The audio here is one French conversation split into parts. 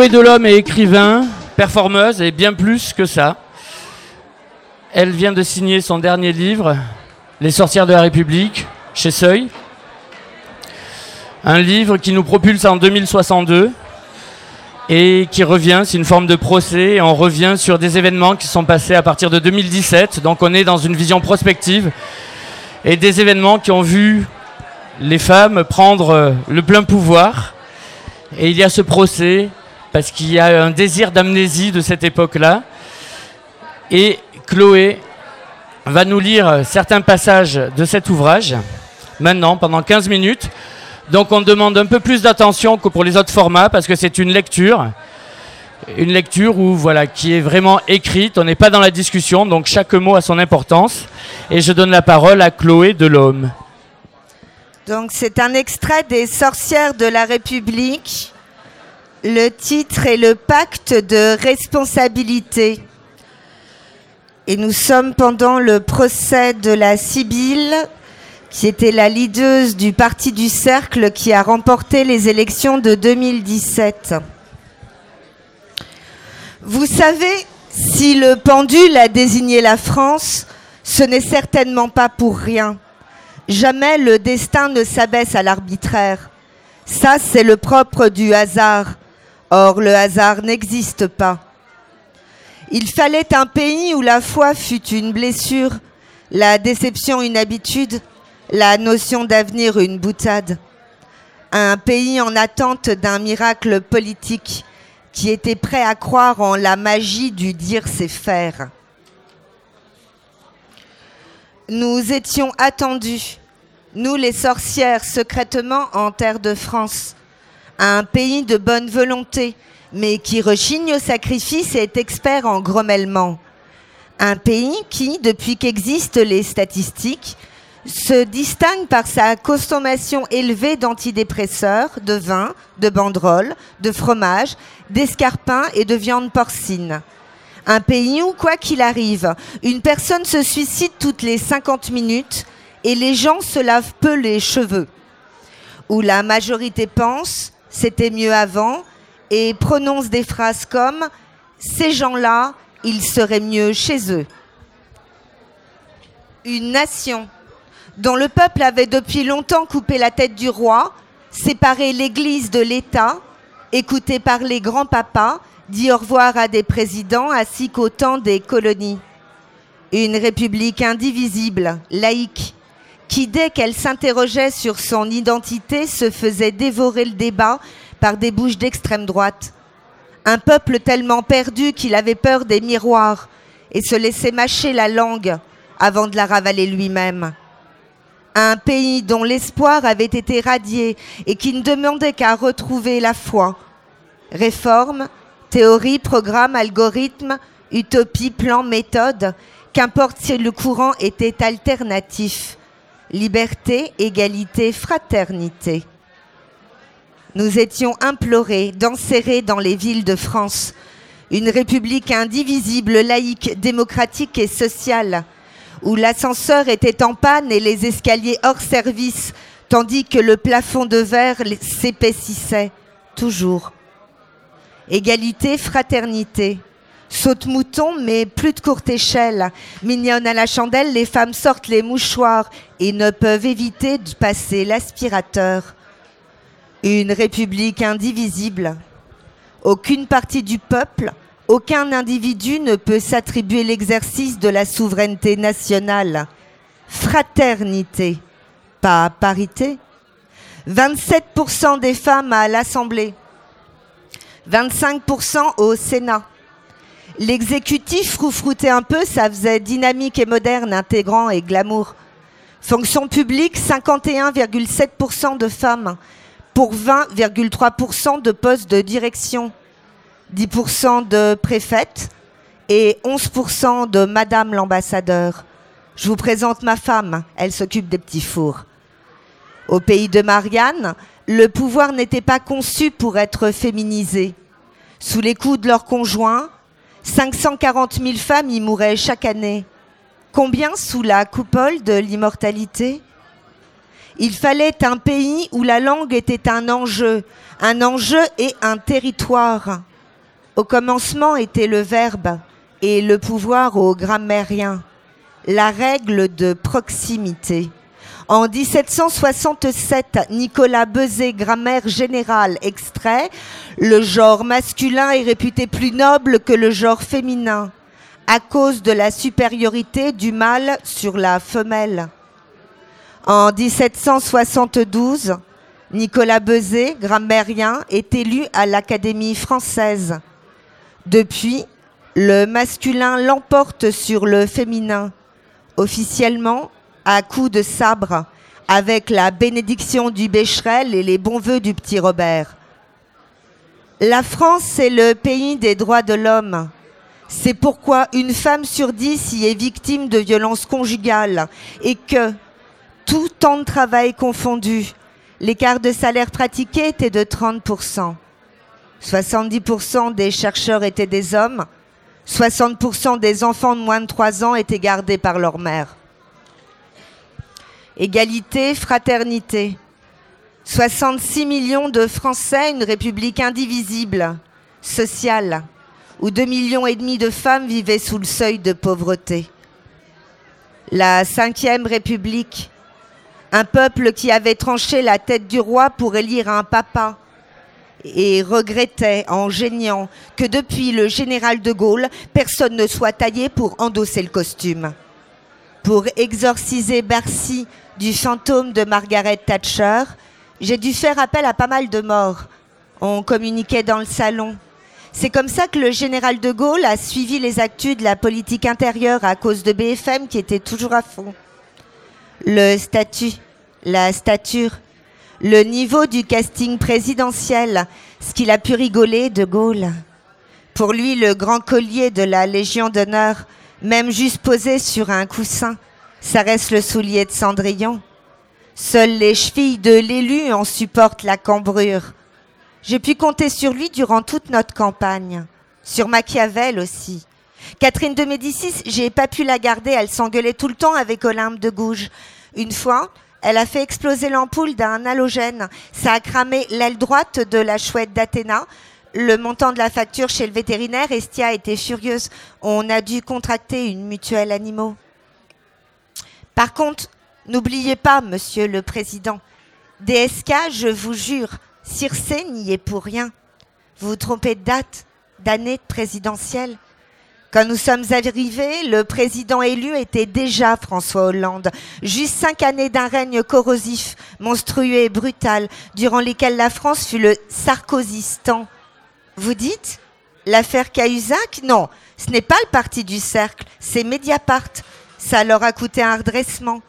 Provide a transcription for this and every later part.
Chloé Delhomme est écrivain, performeuse et bien plus que ça. Elle vient de signer son dernier livre, Les sorcières de la République, chez Seuil. Un livre qui nous propulse en 2062 et qui revient, c'est une forme de procès, et on revient sur des événements qui sont passés à partir de 2017. Donc on est dans une vision prospective et des événements qui ont vu les femmes prendre le plein pouvoir. Et il y a ce procès parce qu'il y a un désir d'amnésie de cette époque-là. Et Chloé va nous lire certains passages de cet ouvrage, maintenant, pendant 15 minutes. Donc on demande un peu plus d'attention que pour les autres formats, parce que c'est une lecture. Une lecture où, voilà, qui est vraiment écrite, on n'est pas dans la discussion, donc chaque mot a son importance. Et je donne la parole à Chloé Delhomme. Donc c'est un extrait des Sorcières de la République le titre est le pacte de responsabilité. Et nous sommes pendant le procès de la Sibylle, qui était la leaduse du parti du Cercle qui a remporté les élections de 2017. Vous savez, si le pendule a désigné la France, ce n'est certainement pas pour rien. Jamais le destin ne s'abaisse à l'arbitraire. Ça, c'est le propre du hasard. Or, le hasard n'existe pas. Il fallait un pays où la foi fut une blessure, la déception une habitude, la notion d'avenir une boutade. Un pays en attente d'un miracle politique qui était prêt à croire en la magie du dire c'est faire. Nous étions attendus, nous les sorcières, secrètement en terre de France un pays de bonne volonté, mais qui rechigne au sacrifice et est expert en grommellement. Un pays qui, depuis qu'existent les statistiques, se distingue par sa consommation élevée d'antidépresseurs, de vin, de banderoles, de fromage, d'escarpins et de viande porcine. Un pays où, quoi qu'il arrive, une personne se suicide toutes les 50 minutes et les gens se lavent peu les cheveux. Où la majorité pense c'était mieux avant, et prononce des phrases comme Ces gens-là, ils seraient mieux chez eux. Une nation dont le peuple avait depuis longtemps coupé la tête du roi, séparé l'Église de l'État, écouté par les grands-papas, dit au revoir à des présidents ainsi qu'au temps des colonies. Une république indivisible, laïque, qui, dès qu'elle s'interrogeait sur son identité, se faisait dévorer le débat par des bouches d'extrême droite. Un peuple tellement perdu qu'il avait peur des miroirs et se laissait mâcher la langue avant de la ravaler lui-même. Un pays dont l'espoir avait été radié et qui ne demandait qu'à retrouver la foi. Réforme, théorie, programme, algorithme, utopie, plan, méthode, qu'importe si le courant était alternatif liberté, égalité, fraternité. Nous étions implorés d'enserrer dans les villes de France une république indivisible, laïque, démocratique et sociale, où l'ascenseur était en panne et les escaliers hors service, tandis que le plafond de verre s'épaississait, toujours. Égalité, fraternité, Saute-mouton, mais plus de courte échelle. Mignonne à la chandelle, les femmes sortent les mouchoirs et ne peuvent éviter de passer l'aspirateur. Une république indivisible. Aucune partie du peuple, aucun individu ne peut s'attribuer l'exercice de la souveraineté nationale. Fraternité, pas parité. 27% des femmes à l'Assemblée, 25% au Sénat. L'exécutif froufroutait un peu, ça faisait dynamique et moderne, intégrant et glamour. Fonction publique, 51,7% de femmes pour 20,3% de postes de direction, 10% de préfètes et 11% de madame l'ambassadeur. Je vous présente ma femme, elle s'occupe des petits fours. Au pays de Marianne, le pouvoir n'était pas conçu pour être féminisé. Sous les coups de leurs conjoints, 540 000 femmes y mouraient chaque année. Combien sous la coupole de l'immortalité? Il fallait un pays où la langue était un enjeu, un enjeu et un territoire. Au commencement était le verbe et le pouvoir au grammairien, la règle de proximité. En 1767, Nicolas Bezet, grammaire générale, extrait, le genre masculin est réputé plus noble que le genre féminin à cause de la supériorité du mâle sur la femelle. En 1772, Nicolas Bezet, grammairien, est élu à l'Académie française. Depuis, le masculin l'emporte sur le féminin, officiellement à coups de sabre, avec la bénédiction du Bécherel et les bons voeux du petit Robert. La France est le pays des droits de l'homme. C'est pourquoi une femme sur dix y est victime de violences conjugales et que, tout temps de travail confondu, l'écart de salaire pratiqué était de 30%. 70% des chercheurs étaient des hommes, 60% des enfants de moins de 3 ans étaient gardés par leur mère. Égalité, fraternité. 66 millions de Français, une république indivisible, sociale, où 2 millions et demi de femmes vivaient sous le seuil de pauvreté. La cinquième république, un peuple qui avait tranché la tête du roi pour élire un papa et regrettait en geignant que depuis le général de Gaulle, personne ne soit taillé pour endosser le costume. Pour exorciser Bercy du fantôme de Margaret Thatcher, j'ai dû faire appel à pas mal de morts. On communiquait dans le salon. C'est comme ça que le général de Gaulle a suivi les actus de la politique intérieure à cause de BFM qui était toujours à fond. Le statut, la stature, le niveau du casting présidentiel, ce qu'il a pu rigoler de Gaulle. Pour lui, le grand collier de la Légion d'honneur, même juste posé sur un coussin, ça reste le soulier de Cendrillon. Seules les chevilles de l'élu en supportent la cambrure. J'ai pu compter sur lui durant toute notre campagne. Sur Machiavel aussi. Catherine de Médicis, j'ai pas pu la garder, elle s'engueulait tout le temps avec Olympe de Gouges. Une fois, elle a fait exploser l'ampoule d'un halogène. Ça a cramé l'aile droite de la chouette d'Athéna. Le montant de la facture chez le vétérinaire, Estia était furieuse. On a dû contracter une mutuelle animaux. Par contre, n'oubliez pas, monsieur le président, DSK, je vous jure, Circé n'y est pour rien. Vous vous trompez de date, d'année présidentielle. Quand nous sommes arrivés, le président élu était déjà François Hollande. Juste cinq années d'un règne corrosif, monstrueux et brutal, durant lesquelles la France fut le Sarkozystan. Vous dites L'affaire Cahuzac Non, ce n'est pas le parti du cercle, c'est Mediapart. Ça leur a coûté un redressement.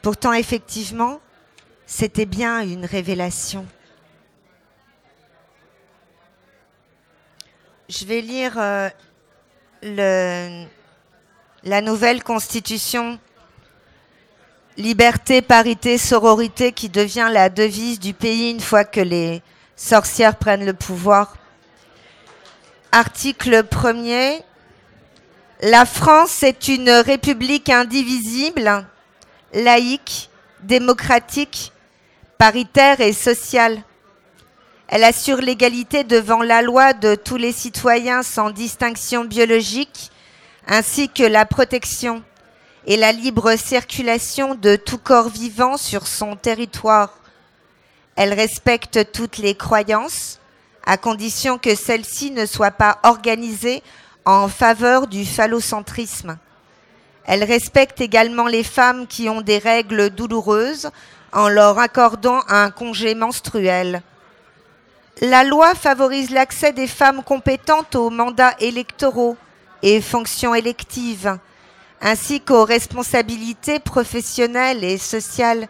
Pourtant, effectivement, c'était bien une révélation. Je vais lire euh, la nouvelle constitution liberté, parité, sororité qui devient la devise du pays une fois que les sorcières prennent le pouvoir. Article 1er. La France est une république indivisible, laïque, démocratique, paritaire et sociale. Elle assure l'égalité devant la loi de tous les citoyens sans distinction biologique, ainsi que la protection et la libre circulation de tout corps vivant sur son territoire. Elle respecte toutes les croyances, à condition que celles-ci ne soient pas organisées en faveur du phallocentrisme. Elle respecte également les femmes qui ont des règles douloureuses en leur accordant un congé menstruel. La loi favorise l'accès des femmes compétentes aux mandats électoraux et fonctions électives, ainsi qu'aux responsabilités professionnelles et sociales.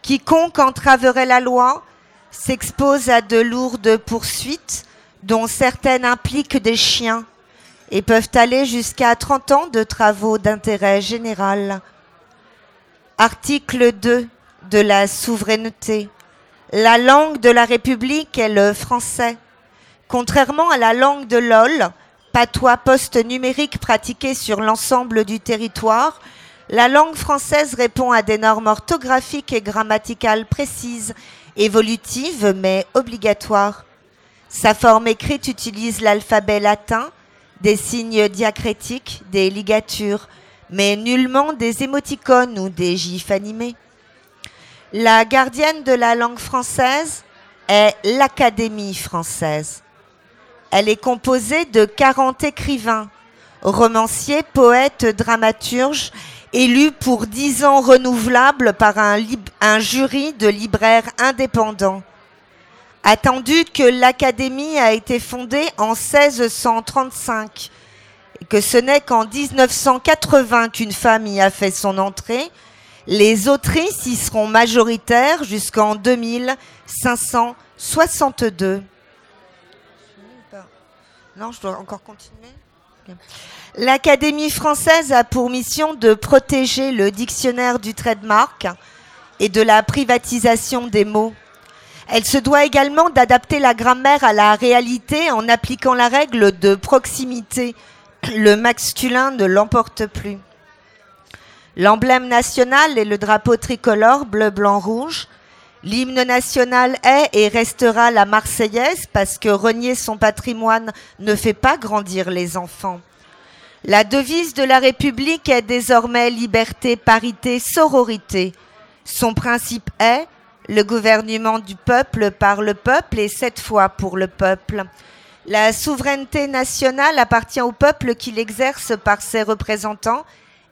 Quiconque entraverait la loi s'expose à de lourdes poursuites, dont certaines impliquent des chiens et peuvent aller jusqu'à 30 ans de travaux d'intérêt général. Article 2 de la souveraineté. La langue de la République est le français. Contrairement à la langue de LOL, patois post-numérique pratiqué sur l'ensemble du territoire, la langue française répond à des normes orthographiques et grammaticales précises, évolutives mais obligatoires. Sa forme écrite utilise l'alphabet latin, des signes diacritiques, des ligatures, mais nullement des émoticônes ou des gifs animés. La gardienne de la langue française est l'Académie française. Elle est composée de 40 écrivains, romanciers, poètes, dramaturges, élus pour 10 ans renouvelables par un, un jury de libraires indépendants. Attendu que l'Académie a été fondée en 1635 et que ce n'est qu'en 1980 qu'une femme y a fait son entrée, les autrices y seront majoritaires jusqu'en 2562. Non, je dois encore continuer. L'Académie française a pour mission de protéger le dictionnaire du trademark et de la privatisation des mots. Elle se doit également d'adapter la grammaire à la réalité en appliquant la règle de proximité. Le masculin ne l'emporte plus. L'emblème national est le drapeau tricolore bleu, blanc, rouge. L'hymne national est et restera la Marseillaise parce que renier son patrimoine ne fait pas grandir les enfants. La devise de la République est désormais liberté, parité, sororité. Son principe est le gouvernement du peuple par le peuple et cette fois pour le peuple. La souveraineté nationale appartient au peuple qui l'exerce par ses représentants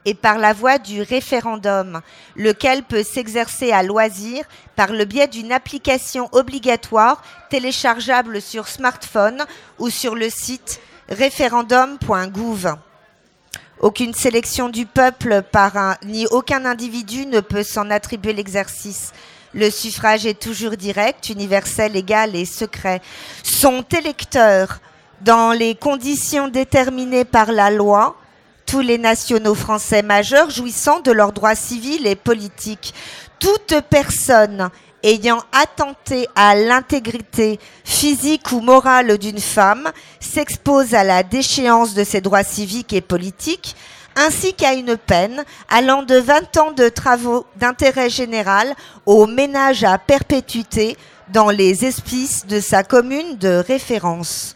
et par la voie du référendum, lequel peut s'exercer à loisir par le biais d'une application obligatoire téléchargeable sur smartphone ou sur le site référendum.gouv. Aucune sélection du peuple par ni aucun individu ne peut s'en attribuer l'exercice. Le suffrage est toujours direct, universel, égal et secret. Sont électeurs, dans les conditions déterminées par la loi, tous les nationaux français majeurs jouissant de leurs droits civils et politiques. Toute personne ayant attenté à l'intégrité physique ou morale d'une femme s'expose à la déchéance de ses droits civiques et politiques, ainsi qu'à une peine allant de 20 ans de travaux d'intérêt général au ménage à perpétuité dans les espices de sa commune de référence.